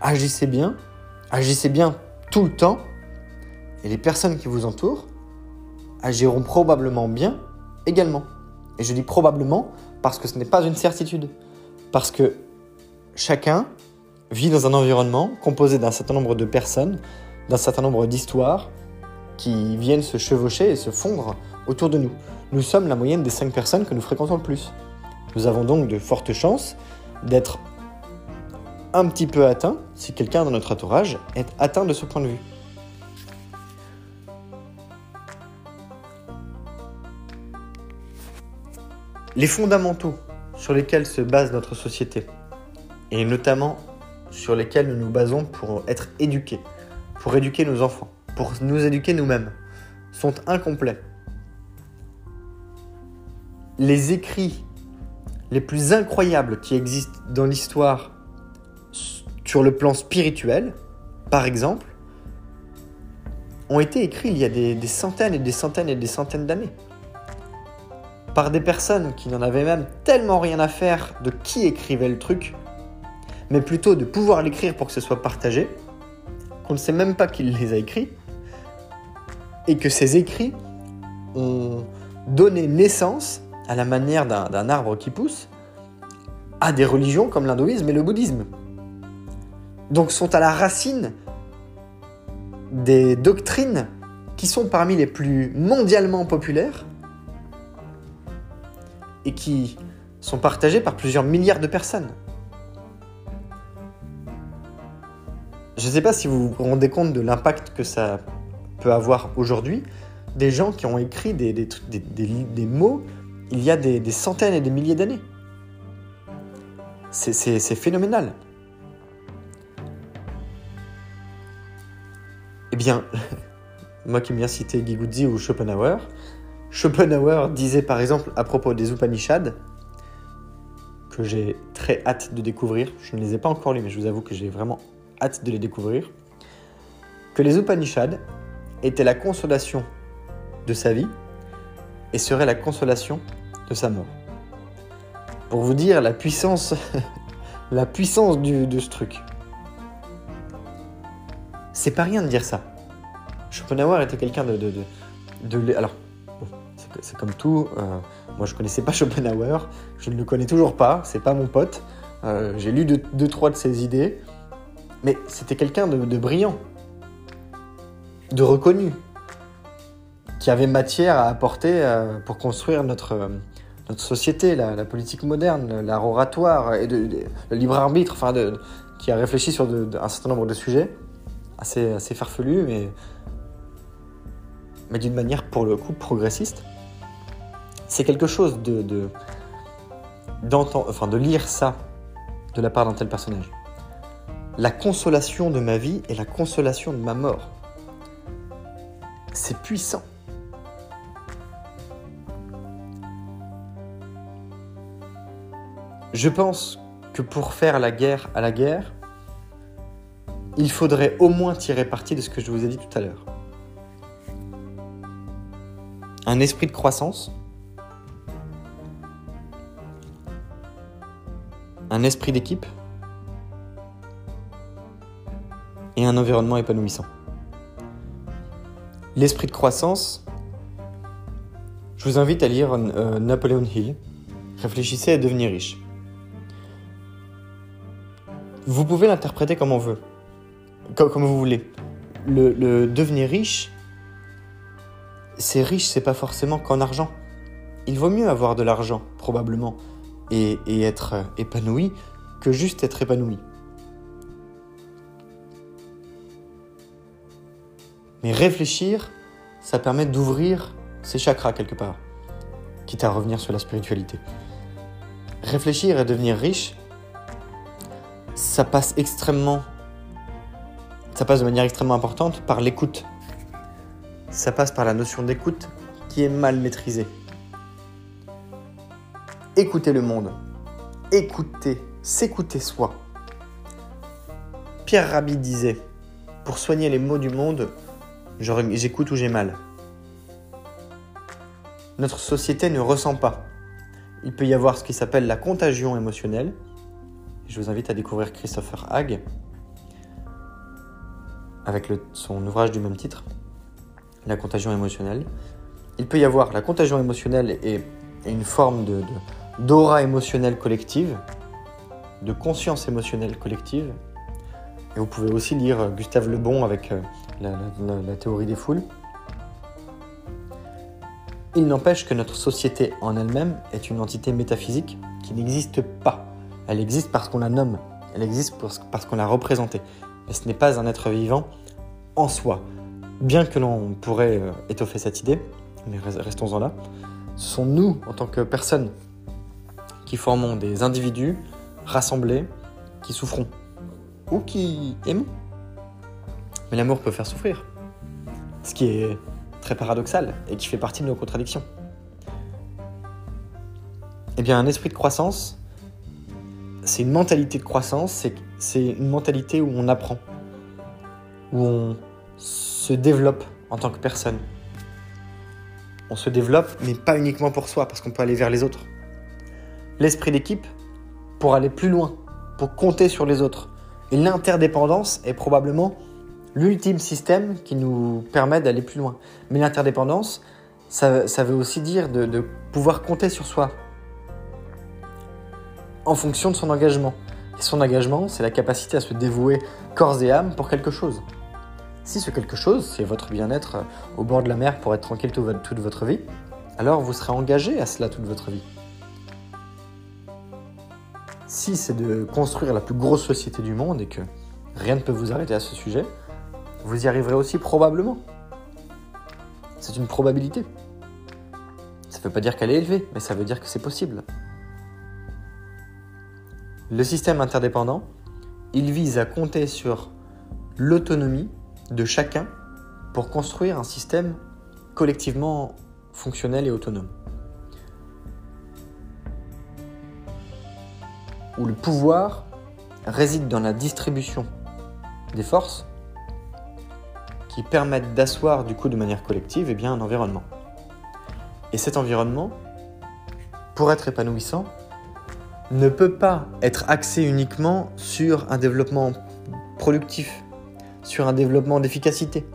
Agissez bien agissez bien tout le temps, et les personnes qui vous entourent agiront probablement bien également. Et je dis probablement parce que ce n'est pas une certitude. Parce que chacun vit dans un environnement composé d'un certain nombre de personnes, d'un certain nombre d'histoires qui viennent se chevaucher et se fondre autour de nous. Nous sommes la moyenne des cinq personnes que nous fréquentons le plus. Nous avons donc de fortes chances d'être un petit peu atteint si quelqu'un dans notre entourage est atteint de ce point de vue. Les fondamentaux sur lesquels se base notre société, et notamment sur lesquels nous nous basons pour être éduqués, pour éduquer nos enfants, pour nous éduquer nous-mêmes, sont incomplets. Les écrits les plus incroyables qui existent dans l'histoire sur le plan spirituel, par exemple, ont été écrits il y a des, centaines et des centaines et des centaines d'années. Par des personnes qui n'en avaient même tellement rien à faire de qui écrivait le truc, mais plutôt de pouvoir l'écrire pour que ce soit partagé, qu'on ne sait même pas qui les a écrits, et que ces écrits ont donné naissance, à la manière d'un arbre qui pousse, à des religions comme l'hindouisme et le bouddhisme donc sont à la racine des doctrines qui sont parmi les plus mondialement populaires et qui sont partagées par plusieurs milliards de personnes. Je ne sais pas si vous vous rendez compte de l'impact que ça peut avoir aujourd'hui des gens qui ont écrit des, des, des, des mots il y a des, centaines et des milliers d'années. C'est phénoménal. Eh bien, moi qui me viens citer Giguzzi ou Schopenhauer, Schopenhauer disait par exemple à propos des Upanishads, que j'ai très hâte de découvrir, je ne les ai pas encore lus, mais je vous avoue que j'ai vraiment hâte de les découvrir, que les Upanishads étaient la consolation de sa vie et seraient la consolation sa mort. Pour vous dire la puissance, la puissance de ce truc. C'est pas rien de dire ça. Schopenhauer était quelqu'un de, de, de, Alors, c'est comme tout. Euh, moi, je connaissais pas Schopenhauer. Je ne le connais toujours pas. C'est pas mon pote. Euh, j'ai lu deux, deux, trois de ses idées. Mais c'était quelqu'un de, brillant. De reconnu. Qui avait matière à apporter euh, pour construire notre, notre société, la, politique moderne, l'art oratoire et le libre arbitre, enfin qui a réfléchi sur un certain nombre de sujets assez, farfelus, mais, d'une manière pour le coup progressiste. C'est quelque chose de, enfin, de lire ça de la part d'un tel personnage. La consolation de ma vie et la consolation de ma mort. C'est puissant. Je pense que pour faire la guerre à la guerre, il faudrait au moins tirer parti de ce que je vous ai dit tout à l'heure. Un esprit de croissance, un esprit d'équipe et un environnement épanouissant. L'esprit de croissance, je vous invite à lire euh, Napoléon Hill, Réfléchissez à devenir riche. Vous pouvez l'interpréter comme on veut, comme, vous voulez. Le, devenir riche, c'est riche, c'est pas forcément qu'en argent. Il vaut mieux avoir de l'argent, probablement, et, et être épanoui que juste être épanoui. Mais réfléchir, ça permet d'ouvrir ses chakras quelque part, quitte à revenir sur la spiritualité. Réfléchir et devenir riche, ça passe extrêmement. Ça passe de manière extrêmement importante par l'écoute. Ça passe par la notion d'écoute qui est mal maîtrisée. Écouter le monde. Écouter, s'écouter soi. Pierre Rabhi disait Pour soigner les maux du monde, j'écoute ou j'ai mal. Notre société ne ressent pas. Il peut y avoir ce qui s'appelle la contagion émotionnelle, je vous invite à découvrir Christopher Hague avec son ouvrage du même titre, La contagion émotionnelle. Il peut y avoir la contagion émotionnelle et, une forme de, d'aura émotionnelle collective, de conscience émotionnelle collective. Et vous pouvez aussi lire Gustave Le Bon avec euh, la théorie des foules. Il n'empêche que notre société en elle-même est une entité métaphysique qui n'existe pas elle existe parce qu'on la nomme, elle existe parce qu'on l'a représentée. Mais ce n'est pas un être vivant en soi. Bien que l'on pourrait euh, étoffer cette idée, mais restons-en là, ce sont nous, en tant que personnes, qui formons des individus rassemblés, qui souffrons ou qui aimons. Mais l'amour peut faire souffrir, ce qui est très paradoxal et qui fait partie de nos contradictions. Eh bien, un esprit de croissance, c'est une mentalité de croissance, c'est une mentalité où on apprend, où on se développe en tant que personne. On se développe, mais pas uniquement pour soi, parce qu'on peut aller vers les autres. L'esprit d'équipe, pour aller plus loin, pour compter sur les autres. Et l'interdépendance est probablement l'ultime système qui nous permet d'aller plus loin. Mais l'interdépendance, ça, veut aussi dire de pouvoir compter sur soi, en fonction de son engagement. Et son engagement, c'est la capacité à se dévouer corps et âme pour quelque chose. Si ce quelque chose, c'est votre bien-être euh, au bord de la mer pour être tranquille toute votre vie, alors vous serez engagé à cela toute votre vie. Si c'est de construire la plus grosse société du monde et que rien ne peut vous arrêter à ce sujet, vous y arriverez aussi probablement. C'est une probabilité. Ça ne veut pas dire qu'elle est élevée, mais ça veut dire que c'est possible. Le système interdépendant, il vise à compter sur l'autonomie de chacun pour construire un système collectivement fonctionnel et autonome. Où le pouvoir réside dans la distribution des forces qui permettent d'asseoir du coup de manière collective eh bien, un environnement. Et cet environnement, pour être épanouissant, ne peut pas être axé uniquement sur un développement productif, sur un développement d'efficacité,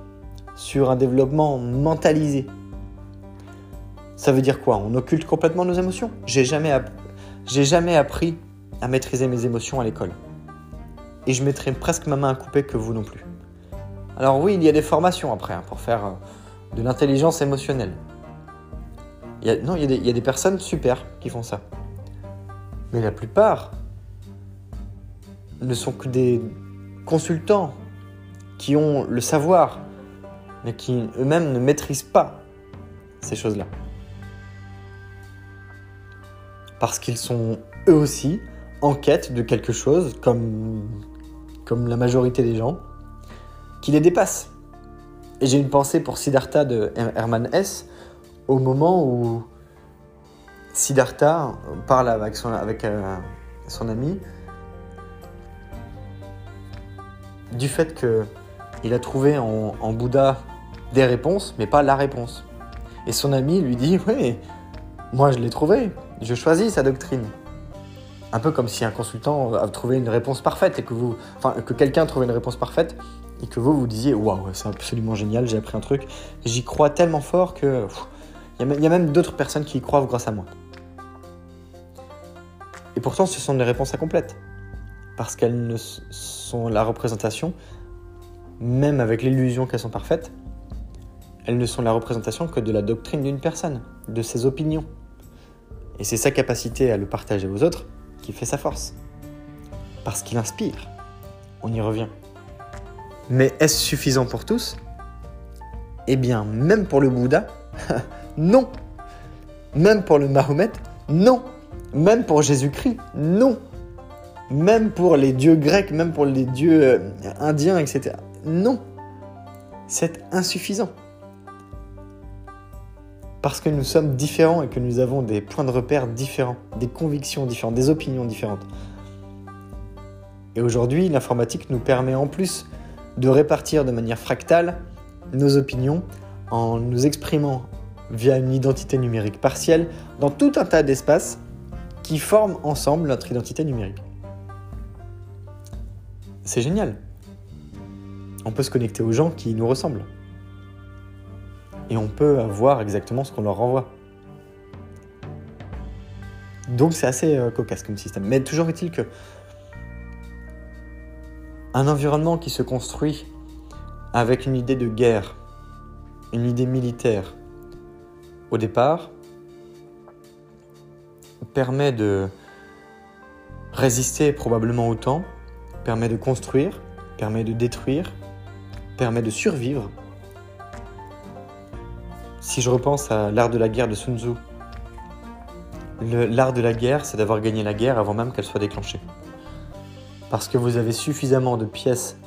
sur un développement mentalisé. Ça veut dire quoi? On occulte complètement nos émotions? J'ai jamais, appris à maîtriser mes émotions à l'école. Et je mettrai presque ma main à couper que vous non plus. Alors oui, il y a des formations après hein, pour faire euh, de l'intelligence émotionnelle. non, il y a des personnes super qui font ça. Mais la plupart ne sont que des consultants qui ont le savoir, mais qui eux-mêmes ne maîtrisent pas ces choses-là. Parce qu'ils sont eux aussi en quête de quelque chose, comme, la majorité des gens, qui les dépasse. Et j'ai une pensée pour Siddhartha de Hermann Hesse, au moment où Siddhartha parle avec son, avec, euh, son ami du fait qu'il a trouvé en, Bouddha des réponses, mais pas la réponse. Et son ami lui dit Oui, moi je l'ai trouvé, je choisis sa doctrine. Un peu comme si un consultant a trouvé une réponse parfaite et que vous, enfin, que quelqu'un trouvait une réponse parfaite et que vous vous disiez Waouh, c'est absolument génial, j'ai appris un truc. J'y crois tellement fort que il y, a même d'autres personnes qui y croient grâce à moi. Et pourtant, ce sont des réponses incomplètes. Parce qu'elles ne sont la représentation, même avec l'illusion qu'elles sont parfaites, elles ne sont la représentation que de la doctrine d'une personne, de ses opinions. Et c'est sa capacité à le partager aux autres qui fait sa force. Parce qu'il inspire. On y revient. Mais est-ce suffisant pour tous? Eh bien, même pour le Bouddha, non. Même pour le Mahomet, non. Même pour Jésus-Christ, non. Même pour les dieux grecs, même pour les dieux euh, indiens, etc. Non. C'est insuffisant. Parce que nous sommes différents et que nous avons des points de repère différents, des convictions différentes, des opinions différentes. Et aujourd'hui, l'informatique nous permet en plus de répartir de manière fractale nos opinions en nous exprimant via une identité numérique partielle dans tout un tas d'espaces qui forment ensemble notre identité numérique. C'est génial. On peut se connecter aux gens qui nous ressemblent. Et on peut avoir exactement ce qu'on leur renvoie. Donc c'est assez euh, cocasse comme système. Mais toujours est-il que un environnement qui se construit avec une idée de guerre, une idée militaire, au départ, permet de résister probablement au temps, permet de construire, permet de détruire, permet de survivre. Si je repense à l'art de la guerre de Sun Tzu, l'art de la guerre, c'est d'avoir gagné la guerre avant même qu'elle soit déclenchée. Parce que vous avez suffisamment de pièces,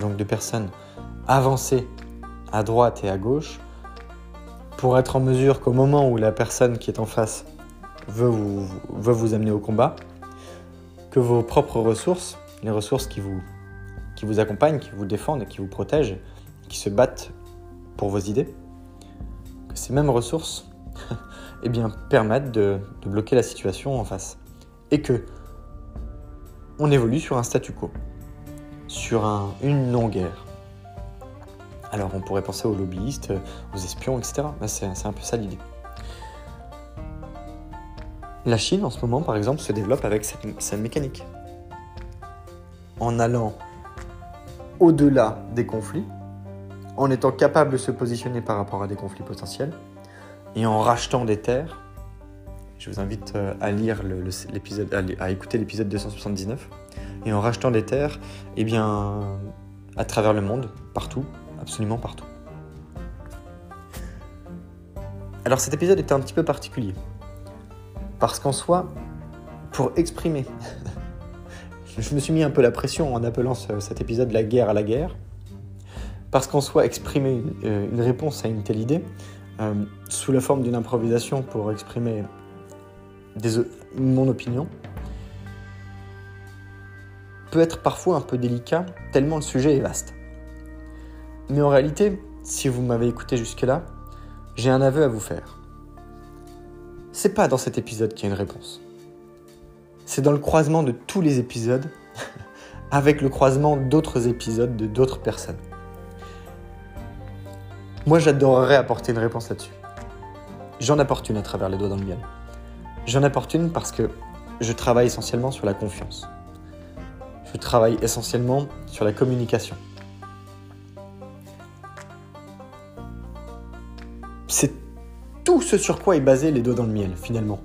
donc de personnes avancées à droite et à gauche, pour être en mesure qu'au moment où la personne qui est en face veut vous, amener au combat, que vos propres ressources, les ressources qui vous, qui vous accompagnent, qui vous défendent qui vous protègent, qui se battent pour vos idées, que ces mêmes ressources eh bien, permettent de, de bloquer la situation en face. Et que on évolue sur un statu quo, sur un, une non-guerre. Alors on pourrait penser aux lobbyistes, aux espions, etc. C'est un peu ça l'idée. La Chine, en ce moment, par exemple, se développe avec cette, mécanique. En allant au-delà des conflits, en étant capable de se positionner par rapport à des conflits potentiels, et en rachetant des terres. Je vous invite euh, à lire l'épisode, à écouter l'épisode 279. Et en rachetant des terres, eh bien, à travers le monde, partout, absolument partout. Alors cet épisode était un petit peu particulier. Parce qu'en soi, pour exprimer, je me suis mis un peu la pression en appelant cet épisode la guerre à la guerre. Parce qu'en soi, exprimer euh, une réponse à une telle idée, euh, sous la forme d'une improvisation pour exprimer mon opinion, peut être parfois un peu délicat, tellement le sujet est vaste. Mais en réalité, si vous m'avez écouté jusque-là, j'ai un aveu à vous faire. C'est pas dans cet épisode qu'il y a une réponse. C'est dans le croisement de tous les épisodes avec le croisement d'autres épisodes de d'autres personnes. Moi, j'adorerais apporter une réponse là-dessus. J'en apporte une à travers les doigts dans le miel. J'en apporte une parce que je travaille essentiellement sur la confiance. Je travaille essentiellement sur la communication. C'est tout ce sur quoi est basé les doigts dans le miel, finalement.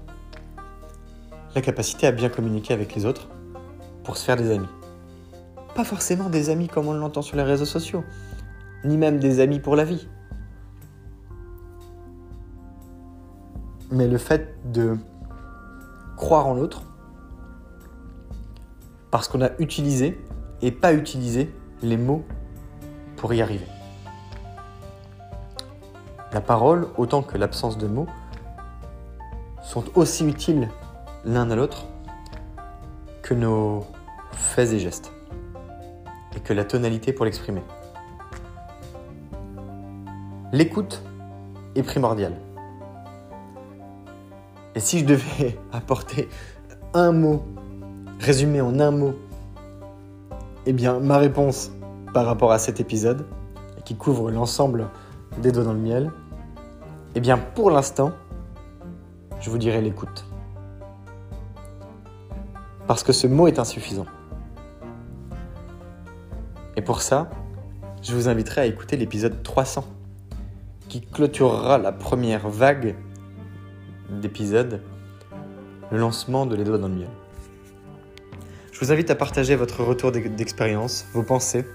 La capacité à bien communiquer avec les autres pour se faire des amis. Pas forcément des amis comme on l'entend sur les réseaux sociaux, ni même des amis pour la vie. Mais le fait de croire en l'autre, parce qu'on a utilisé et pas utilisé les mots pour y arriver. La parole, autant que l'absence de mots, sont aussi utiles l'un à l'autre que nos faits et gestes, et que la tonalité pour l'exprimer. L'écoute est primordiale. Et si je devais apporter un mot, résumé en un mot, eh bien ma réponse par rapport à cet épisode, qui couvre l'ensemble des doigts dans le miel, eh bien, pour l'instant, je vous dirai l'écoute. Parce que ce mot est insuffisant. Et pour ça, je vous inviterai à écouter l'épisode 300, qui clôturera la première vague d'épisodes, le lancement de Les Doigts dans le Miel. Je vous invite à partager votre retour d'expérience, vos pensées,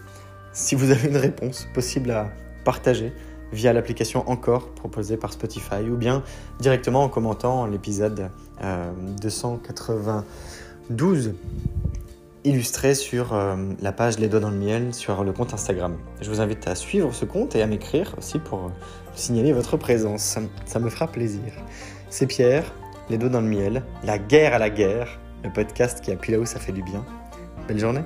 si vous avez une réponse possible à partager via l'application Encore proposée par Spotify ou bien directement en commentant l'épisode 292 euh, illustré sur euh, la page Les Doigts dans le Miel sur le compte Instagram. Je vous invite à suivre ce compte et à m'écrire aussi pour signaler votre présence. Ça me fera plaisir. C'est Pierre, Les Doigts dans le Miel, La guerre à la guerre, le podcast qui appuie là où ça fait du bien. Belle journée